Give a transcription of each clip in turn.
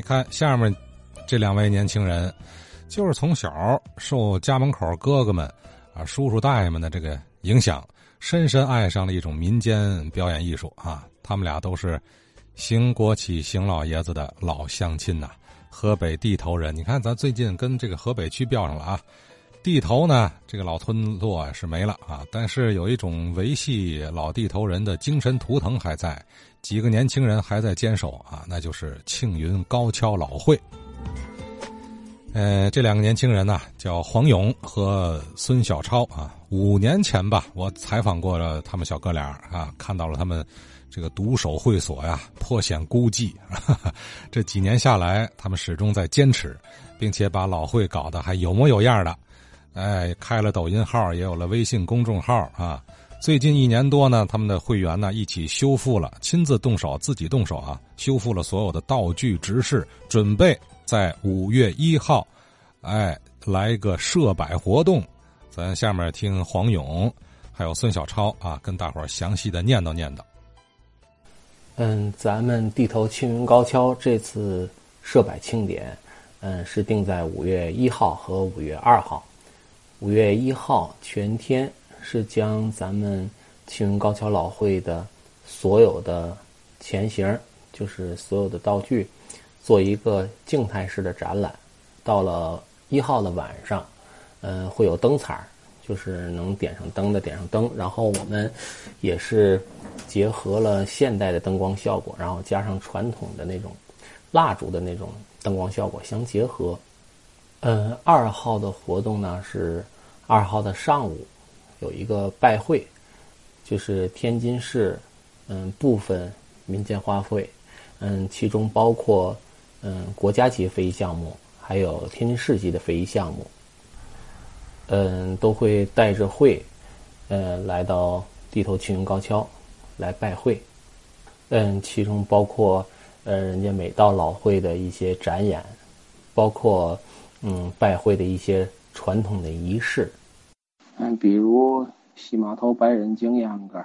你看下面这两位年轻人，就是从小受家门口哥哥们啊、叔叔大爷们的这个影响，深深爱上了一种民间表演艺术啊。他们俩都是邢国启邢老爷子的老乡亲呐，河北地头人。你看，咱最近跟这个河北区标上了啊。地头呢，这个老村落是没了啊，但是有一种维系老地头人的精神图腾还在，几个年轻人还在坚守啊，那就是庆云高跷老会。呃，这两个年轻人呢，叫黄勇和孙小超啊。五年前吧，我采访过了他们小哥俩啊，看到了他们这个独守会所呀，颇显孤寂。这几年下来，他们始终在坚持，并且把老会搞得还有模有样的。哎，开了抖音号，也有了微信公众号啊。最近一年多呢，他们的会员呢一起修复了，亲自动手，自己动手啊，修复了所有的道具执事，准备在五月一号，哎，来个社百活动。咱下面听黄勇，还有孙小超啊，跟大伙儿详细的念叨念叨。嗯，咱们地头青云高跷这次社百庆典，嗯，是定在五月一号和五月二号。五月一号全天是将咱们青云高桥老会的所有的前型，就是所有的道具，做一个静态式的展览。到了一号的晚上，嗯，会有灯彩，就是能点上灯的点上灯。然后我们也是结合了现代的灯光效果，然后加上传统的那种蜡烛的那种灯光效果相结合。嗯，二号的活动呢是二号的上午有一个拜会，就是天津市嗯部分民间花卉，嗯，其中包括嗯国家级非遗项目，还有天津市级的非遗项目，嗯，都会带着会，呃，来到地头青云高跷来拜会，嗯，其中包括呃人家每到老会的一些展演，包括。嗯，拜会的一些传统的仪式，嗯，比如西码头白人经秧歌，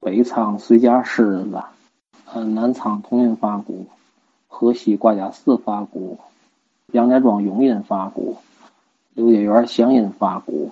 北仓随家狮子，嗯，南仓铜印发鼓，河西挂甲寺发鼓，杨家庄永音发鼓，刘家园祥音发鼓，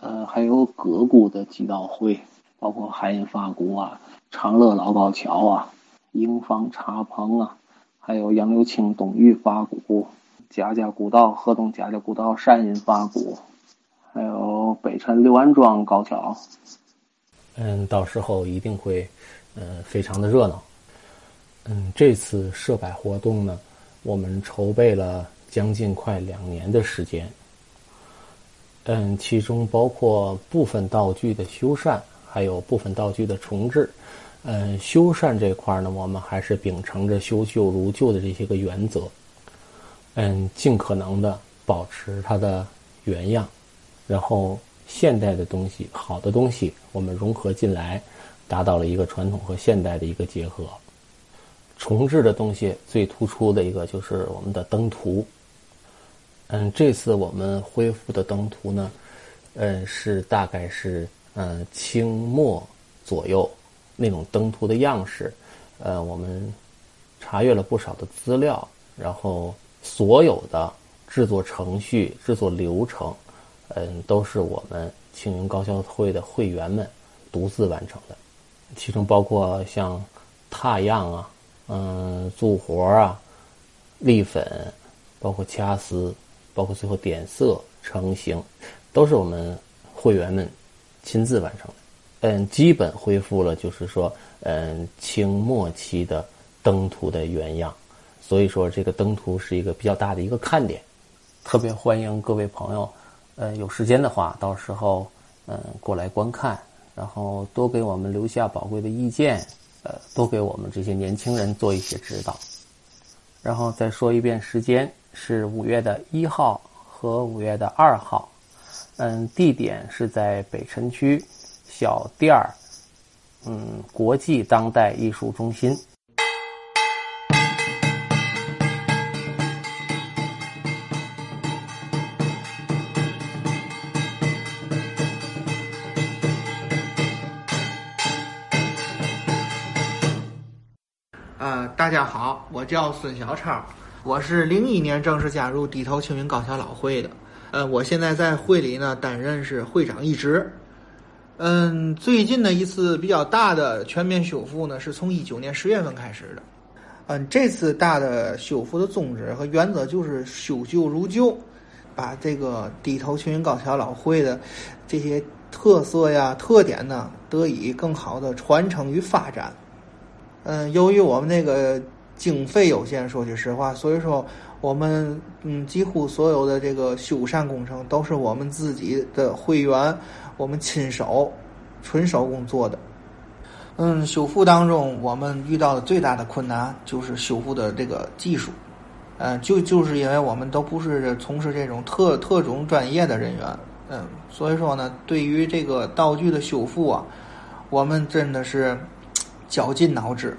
呃，还有各鼓的祭道会，包括海印发鼓啊，长乐老高桥啊，营房茶棚啊，还有杨柳青东玉发鼓。贾家古道、河东贾家古道山阴发鼓，还有北辰六安庄高桥。嗯，到时候一定会，嗯，非常的热闹。嗯，这次社百活动呢，我们筹备了将近快两年的时间。嗯，其中包括部分道具的修缮，还有部分道具的重置。嗯，修缮这块呢，我们还是秉承着修旧如旧的这些个原则。嗯，尽可能的保持它的原样，然后现代的东西、好的东西，我们融合进来，达到了一个传统和现代的一个结合。重置的东西最突出的一个就是我们的灯图。嗯，这次我们恢复的灯图呢，嗯，是大概是嗯清末左右那种灯图的样式。呃，我们查阅了不少的资料，然后。所有的制作程序、制作流程，嗯，都是我们青云高跷会的会员们独自完成的，其中包括像踏样啊、嗯、做活啊、立粉，包括掐丝，包括最后点色成型，都是我们会员们亲自完成的。嗯，基本恢复了，就是说，嗯，清末期的灯图的原样。所以说，这个灯图是一个比较大的一个看点，特别欢迎各位朋友，呃，有时间的话，到时候嗯过来观看，然后多给我们留下宝贵的意见，呃，多给我们这些年轻人做一些指导。然后再说一遍，时间是五月的一号和五月的二号，嗯，地点是在北辰区小店儿，嗯，国际当代艺术中心。大家好，我叫孙小超，我是零一年正式加入低头青云高桥老会的，呃，我现在在会里呢担任是会长一职。嗯，最近的一次比较大的全面修复呢，是从一九年十月份开始的。嗯，这次大的修复的宗旨和原则就是修旧如旧，把这个低头青云高桥老会的这些特色呀、特点呢，得以更好的传承与发展。嗯，由于我们那个。经费有限，说句实话，所以说我们嗯，几乎所有的这个修缮工程都是我们自己的会员，我们亲手纯手工做的。嗯，修复当中我们遇到的最大的困难就是修复的这个技术，嗯，就就是因为我们都不是从事这种特特种专业的人员，嗯，所以说呢，对于这个道具的修复啊，我们真的是绞尽脑汁。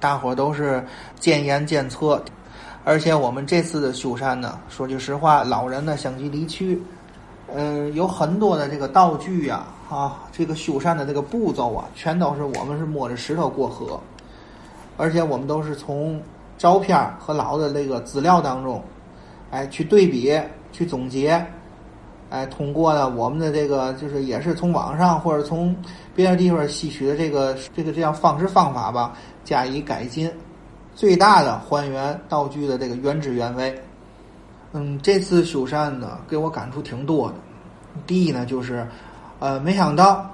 大伙都是见言见策，而且我们这次的修缮呢，说句实话，老人呢相继离去，嗯，有很多的这个道具呀，啊，这个修缮的这个步骤啊，全都是我们是摸着石头过河，而且我们都是从照片和老的那个资料当中，哎，去对比、去总结，哎，通过呢我们的这个就是也是从网上或者从别的地方吸取的这个这个这样方式方法吧。加以改进，最大的还原道具的这个原汁原味。嗯，这次修缮呢，给我感触挺多的。第一呢，就是，呃，没想到，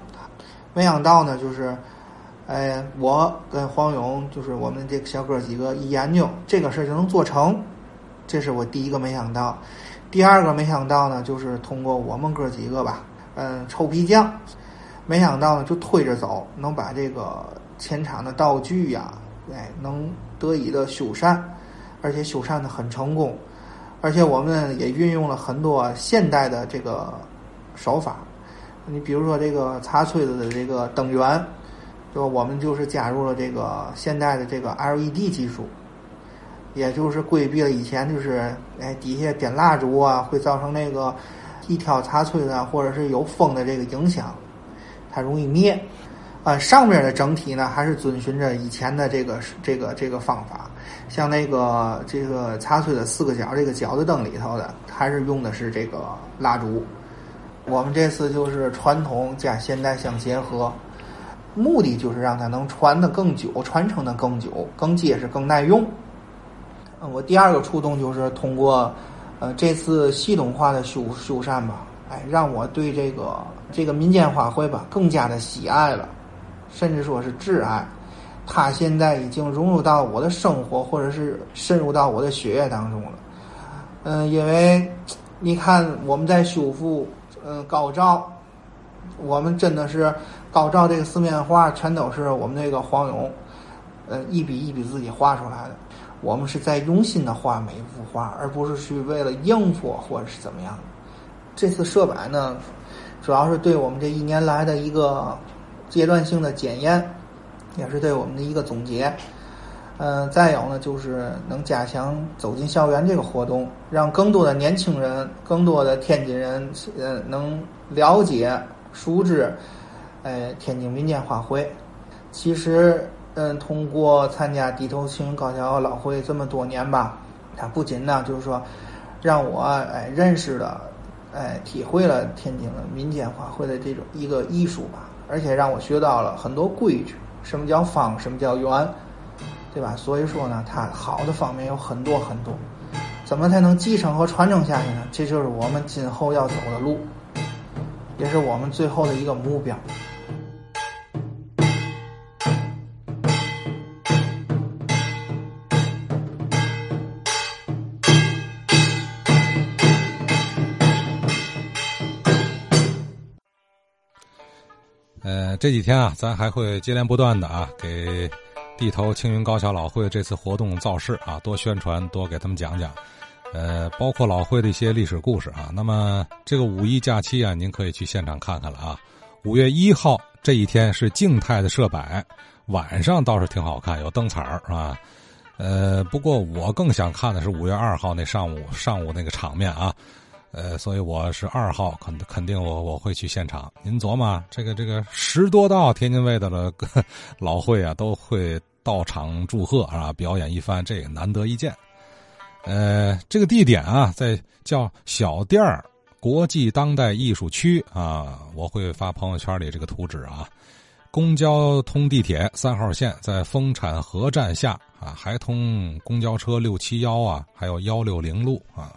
没想到呢，就是，哎，我跟黄勇，就是我们这个小哥几个一研究，这个事儿就能做成，这是我第一个没想到。第二个没想到呢，就是通过我们哥几个吧，嗯，臭皮匠，没想到呢，就推着走，能把这个。前场的道具呀，哎，能得以的修缮，而且修缮的很成功，而且我们也运用了很多现代的这个手法。你比如说这个擦吹子的这个灯源，就我们就是加入了这个现代的这个 LED 技术，也就是规避了以前就是哎底下点蜡烛啊会造成那个一挑擦吹子或者是有风的这个影响，它容易灭。呃，上面的整体呢，还是遵循着以前的这个这个这个方法，像那个这个擦吹的四个角这个角子灯里头的，还是用的是这个蜡烛。我们这次就是传统加现代相结合，目的就是让它能传的更久，传承的更久，更结实，更耐用。我第二个触动就是通过呃这次系统化的修修缮吧，哎，让我对这个这个民间花卉吧更加的喜爱了。甚至说是挚爱，它现在已经融入到我的生活，或者是渗入到我的血液当中了。嗯，因为你看我们在修复，嗯，高照，我们真的是高照这个四面画，全都是我们那个黄勇，呃，一笔一笔自己画出来的。我们是在用心的画每一幅画，而不是去为了应付或者是怎么样。这次设摆呢，主要是对我们这一年来的一个。阶段性的检验，也是对我们的一个总结。嗯，再有呢，就是能加强走进校园这个活动，让更多的年轻人、更多的天津人，呃，能了解、熟知，呃，天津民间花卉。其实，嗯，通过参加低头青云高校老会这么多年吧，它不仅呢，就是说，让我哎认识了，哎，体会了天津的民间花卉的这种一个艺术吧。而且让我学到了很多规矩，什么叫方，什么叫圆，对吧？所以说呢，它好的方面有很多很多，怎么才能继承和传承下去呢？这就是我们今后要走的路，也是我们最后的一个目标。呃这几天啊，咱还会接连不断的啊，给地头青云高校老会这次活动造势啊，多宣传，多给他们讲讲，呃，包括老会的一些历史故事啊。那么这个五一假期啊，您可以去现场看看了啊。五月一号这一天是静态的设摆，晚上倒是挺好看，有灯彩儿啊。呃，不过我更想看的是五月二号那上午上午那个场面啊。呃，所以我是二号，肯肯定我我会去现场。您琢磨，这个这个十多道天津卫的了老会啊，都会到场祝贺啊，表演一番，这个难得一见。呃，这个地点啊，在叫小店儿国际当代艺术区啊，我会发朋友圈里这个图纸啊。公交通地铁三号线在丰产河站下啊，还通公交车六七幺啊，还有幺六零路啊。